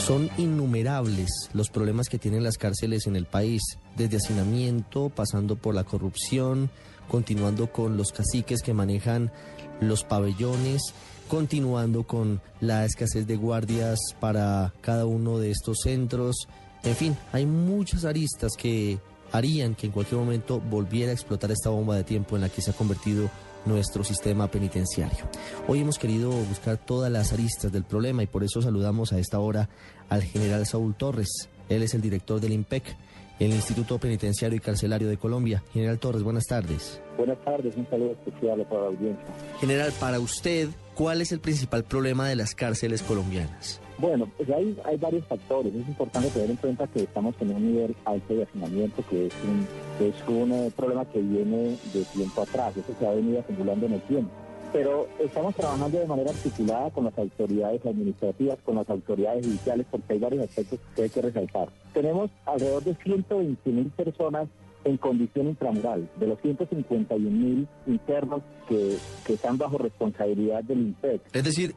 Son innumerables los problemas que tienen las cárceles en el país, desde hacinamiento, pasando por la corrupción, continuando con los caciques que manejan los pabellones, continuando con la escasez de guardias para cada uno de estos centros. En fin, hay muchas aristas que harían que en cualquier momento volviera a explotar esta bomba de tiempo en la que se ha convertido nuestro sistema penitenciario. Hoy hemos querido buscar todas las aristas del problema y por eso saludamos a esta hora al general Saúl Torres. Él es el director del IMPEC, el Instituto Penitenciario y Carcelario de Colombia. General Torres, buenas tardes. Buenas tardes, un saludo especial para la audiencia. General, para usted, ¿cuál es el principal problema de las cárceles colombianas? Bueno, pues hay, hay varios factores. Es importante tener en cuenta que estamos en un nivel alto de hacinamiento, que es un, es un eh, problema que viene de tiempo atrás, eso se ha venido acumulando en el tiempo. Pero estamos trabajando de manera articulada con las autoridades administrativas, con las autoridades judiciales, porque hay varios aspectos que hay que resaltar. Tenemos alrededor de 120 mil personas en condición intramural, de los 151 mil internos que, que están bajo responsabilidad del INPEC. Es decir,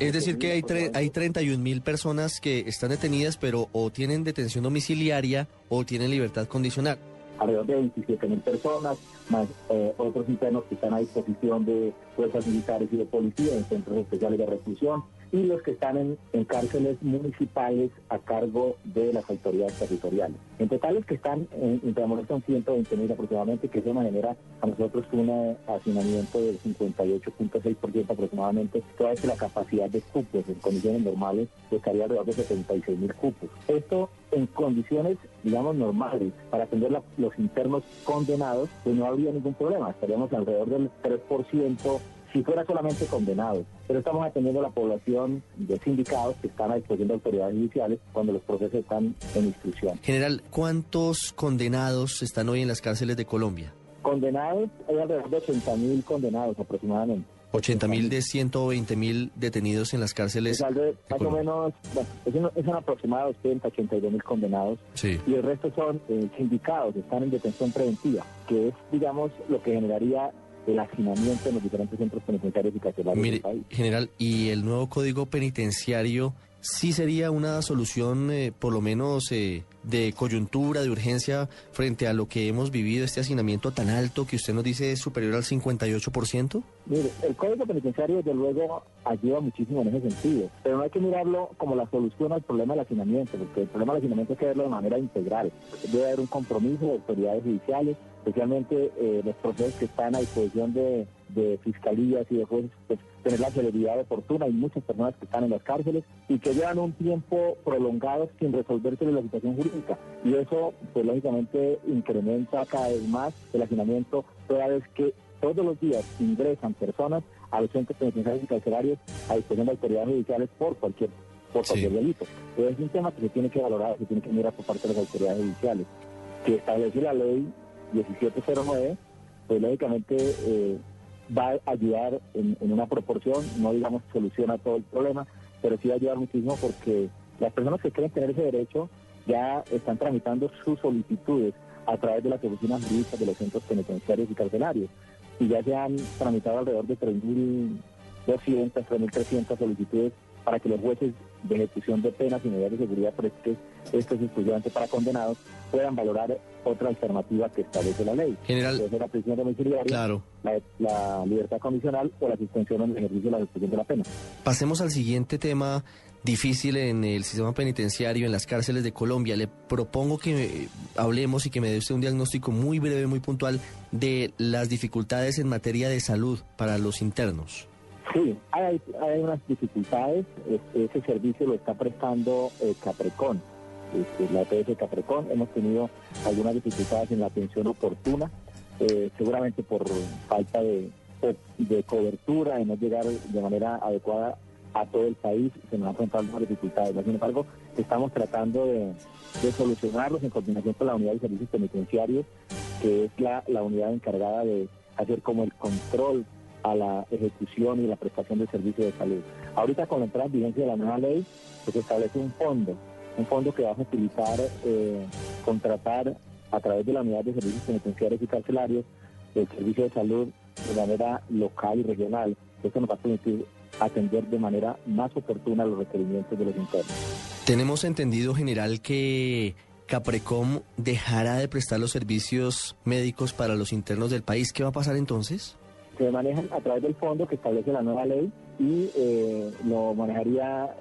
es decir que hay, hay 31 mil personas que están detenidas, pero o tienen detención domiciliaria o tienen libertad condicional. Alrededor de 27 mil personas, más eh, otros internos que están a disposición de fuerzas militares y de policía en centros especiales de reclusión y los que están en, cárceles municipales a cargo de las autoridades territoriales. En total los que están en Intramores son 120 mil aproximadamente, que eso genera a nosotros un hacinamiento del 58.6% aproximadamente, toda vez la capacidad de cupos en condiciones normales estaría alrededor de 76 mil cupos. Esto en condiciones, digamos, normales, para atender los internos condenados, pues no habría ningún problema, estaríamos alrededor del 3% si fuera solamente condenados. Pero estamos atendiendo a la población de sindicados que están a disposición de autoridades judiciales cuando los procesos están en instrucción. General, ¿cuántos condenados están hoy en las cárceles de Colombia? Condenados, hay alrededor de 80 mil condenados aproximadamente. 80 mil de 120 mil detenidos en las cárceles. más o menos, es, un, aproximado de 80, 82 mil condenados. Sí. Y el resto son eh, sindicados, están en detención preventiva, que es, digamos, lo que generaría el hacinamiento en los diferentes centros penitenciarios y carcelarios del país. General, ¿y el nuevo código penitenciario sí sería una solución, eh, por lo menos, eh, de coyuntura, de urgencia, frente a lo que hemos vivido, este hacinamiento tan alto que usted nos dice es superior al 58%? Mire, el Código Penitenciario, desde luego, ayuda muchísimo en ese sentido, pero no hay que mirarlo como la solución al problema del hacinamiento, porque el problema del hacinamiento hay que verlo de manera integral. Debe haber un compromiso de autoridades judiciales, especialmente eh, los procesos que están a disposición de, fiscalías y de jueces, pues, tener la celeridad oportuna. Hay muchas personas que están en las cárceles y que llevan un tiempo prolongado sin resolverse la situación jurídica. Y eso, pues lógicamente, incrementa cada vez más el hacinamiento toda vez que todos los días ingresan personas a los centros penitenciarios y carcelarios a disposición de autoridades judiciales por cualquier por cualquier delito. es un tema que se tiene que valorar, se tiene que mirar por parte de las autoridades judiciales. Que establece la ley 1709, pues lógicamente eh, va a ayudar en, una proporción, no digamos soluciona todo el problema, pero sí va a ayudar muchísimo porque las personas que quieren tener ese derecho ya están tramitando sus solicitudes a través de las oficinas jurídicas de los centros penitenciarios y carcelarios. Y ya se han tramitado alrededor de 3.200, 3.300 solicitudes para que los jueces de ejecución de penas y medidas de seguridad, pero esto es exclusivamente para condenados, puedan valorar otra alternativa que establece la ley. General, Puede ser la prisión domiciliaria, claro. la, libertad condicional o la suspensión en el ejercicio de la suspensión de la pena. Pasemos al siguiente tema difícil en el sistema penitenciario, en las cárceles de Colombia. Le propongo que hablemos y que me dé usted un diagnóstico muy breve, muy puntual de las dificultades en materia de salud para los internos. Sí, hay, unas dificultades. Ese servicio lo está prestando eh, Caprecón, este, la EPS Caprecón. Hemos tenido algunas dificultades en la atención oportuna, eh, seguramente por falta de, de cobertura, de no llegar de manera adecuada a todo el país, se nos han enfrentado algunas dificultades. Sin embargo, estamos tratando de, solucionarlos en coordinación con la unidad de servicios penitenciarios, que es la, la unidad encargada de hacer como el control a la ejecución y la prestación de servicios de salud. Ahorita con la entrada en vigencia de la nueva ley, pues, se establece un fondo, un fondo que va a facilitar eh, contratar a través de la unidad de servicios penitenciarios y carcelarios el servicio de salud de manera local y regional. Esto nos va a permitir atender de manera más oportuna los requerimientos de los internos. Tenemos entendido, general, que Caprecom dejará de prestar los servicios médicos para los internos del país. ¿Qué va a pasar entonces? Se manejan a través del fondo que establece la nueva ley y eh, lo manejaría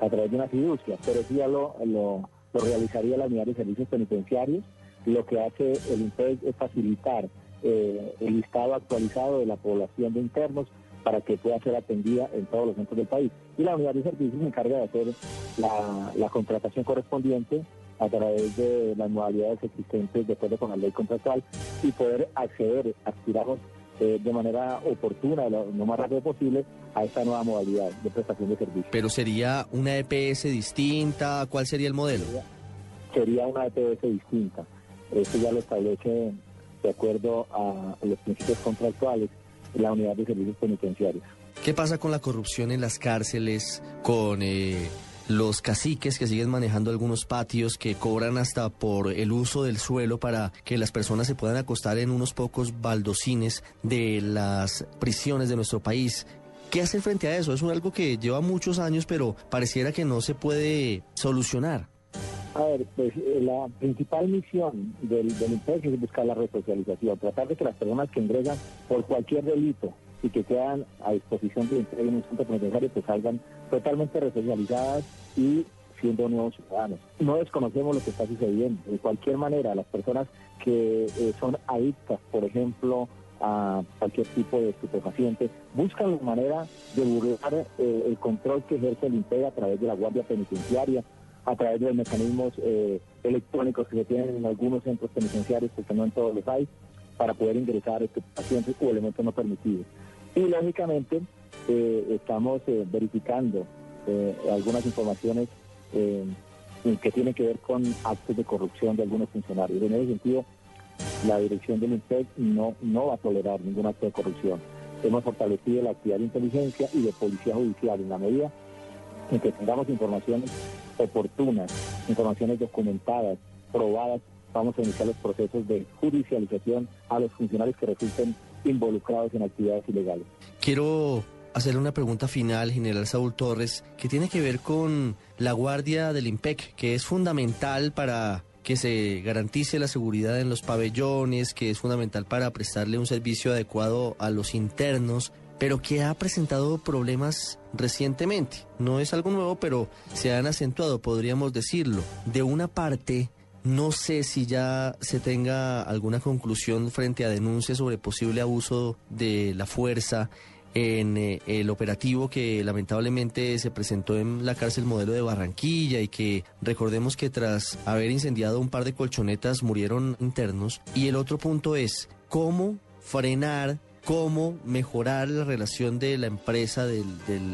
a través de una fiducia, pero eso ya lo, lo, realizaría la unidad de servicios penitenciarios. Lo que hace el INPEC es facilitar eh, el listado actualizado de la población de internos para que pueda ser atendida en todos los centros del país. Y la unidad de servicios se encarga de hacer la, contratación correspondiente a través de las modalidades existentes de acuerdo con la ley contractual y poder acceder, aspiramos eh, de manera oportuna, lo, más rápido posible, a esta nueva modalidad de prestación de servicios. ¿Pero sería una EPS distinta? ¿Cuál sería el modelo? Sería, una EPS distinta. Esto ya lo establece de acuerdo a los principios contractuales la unidad de servicios penitenciarios. ¿Qué pasa con la corrupción en las cárceles, con eh, los caciques que siguen manejando algunos patios, que cobran hasta por el uso del suelo para que las personas se puedan acostar en unos pocos baldocines de las prisiones de nuestro país? ¿Qué hacer frente a eso? Es algo que lleva muchos años, pero pareciera que no se puede solucionar. A ver, pues eh, la principal misión del, del es buscar la resocialización, tratar de que las personas que ingresan por cualquier delito y que quedan a disposición de en un centro penitenciario pues salgan totalmente resocializadas y siendo nuevos ciudadanos. No desconocemos lo que está sucediendo. De cualquier manera, las personas que eh, son adictas, por ejemplo, a cualquier tipo de estupefacientes, buscan la manera de burlar eh, el control que ejerce el INPEG a través de la Guardia Penitenciaria, a través de los mecanismos eh, electrónicos que se tienen en algunos centros penitenciarios, porque no en todos los hay, para poder ingresar pacientes o elementos no permitidos. Y lógicamente eh, estamos eh, verificando algunas informaciones que tienen que ver con actos de corrupción de algunos funcionarios. En ese sentido, la dirección del INPEC no, no va a tolerar ningún acto de corrupción. Hemos fortalecido la actividad de inteligencia y de policía judicial en la medida en que tengamos informaciones oportunas, informaciones documentadas, probadas, vamos a iniciar los procesos de judicialización a los funcionarios que resulten involucrados en actividades ilegales. Quiero hacerle una pregunta final, general Saúl Torres, que tiene que ver con la guardia del IMPEC, que es fundamental para que se garantice la seguridad en los pabellones, que es fundamental para prestarle un servicio adecuado a los internos, pero que ha presentado problemas recientemente. No es algo nuevo, pero se han acentuado, podríamos decirlo. De una parte, no sé si ya se tenga alguna conclusión frente a denuncias sobre posible abuso de la fuerza en eh, el operativo que lamentablemente se presentó en la cárcel modelo de Barranquilla y que recordemos que tras haber incendiado un par de colchonetas murieron internos. Y el otro punto es cómo frenar cómo mejorar la relación de la empresa, del,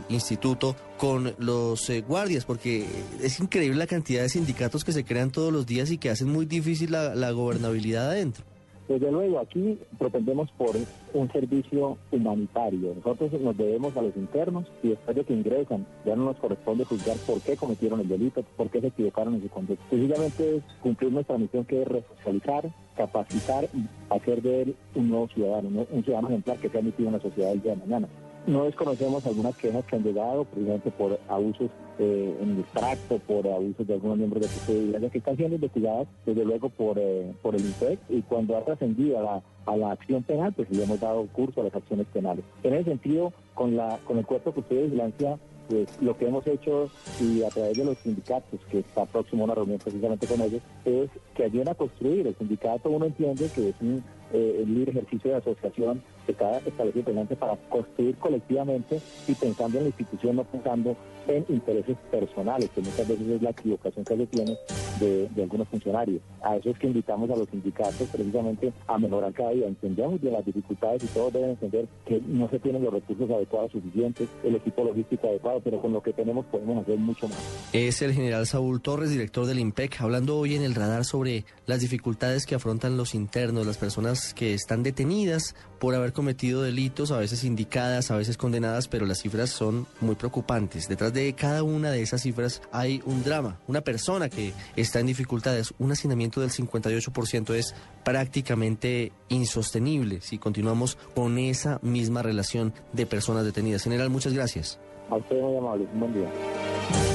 instituto, con los eh, guardias, porque es increíble la cantidad de sindicatos que se crean todos los días y que hacen muy difícil la gobernabilidad adentro. Desde luego, aquí propendemos por un servicio humanitario. Nosotros nos debemos a los internos y después de que ingresan, ya no nos corresponde juzgar por qué cometieron el delito, por qué se equivocaron en su conducta. Sencillamente es cumplir nuestra misión que es resocializar, capacitar y hacer de él un nuevo ciudadano, un ciudadano ejemplar que sea emitido en la sociedad el día de mañana. No desconocemos algunas quejas que han llegado precisamente por abusos eh, en el tracto, por abusos de algunos miembros de la que están siendo investigadas desde luego por, eh, por el INPEC y cuando ha trascendido a la, a la acción penal, pues le hemos dado curso a las acciones penales. En ese sentido, con, la, con el cuerpo que usted de vigilancia pues lo que hemos hecho y a través de los sindicatos, que está próximo a una reunión precisamente con ellos, es que ayuden a construir. El sindicato uno entiende que es un eh, libre ejercicio de asociación que está establecido precisamente para construir colectivamente y pensando en la institución, no pensando en intereses personales, que muchas veces es la equivocación que se tiene de, algunos funcionarios. A eso es que invitamos a los sindicatos precisamente a mejorar cada día. Entendemos de las dificultades y todos deben entender que no se tienen los recursos adecuados suficientes, el equipo logístico adecuado, pero con lo que tenemos podemos hacer mucho más. Es el general Saúl Torres, director del IMPEC, hablando hoy en el radar sobre las dificultades que afrontan los internos, las personas que están detenidas por haber cometido delitos, a veces indicadas, a veces condenadas, pero las cifras son muy preocupantes. Detrás de cada una de esas cifras hay un drama, una persona que está en dificultades. Un hacinamiento del 58% es prácticamente insostenible si continuamos con esa misma relación de personas detenidas. General, muchas gracias. A usted amable. Buen día.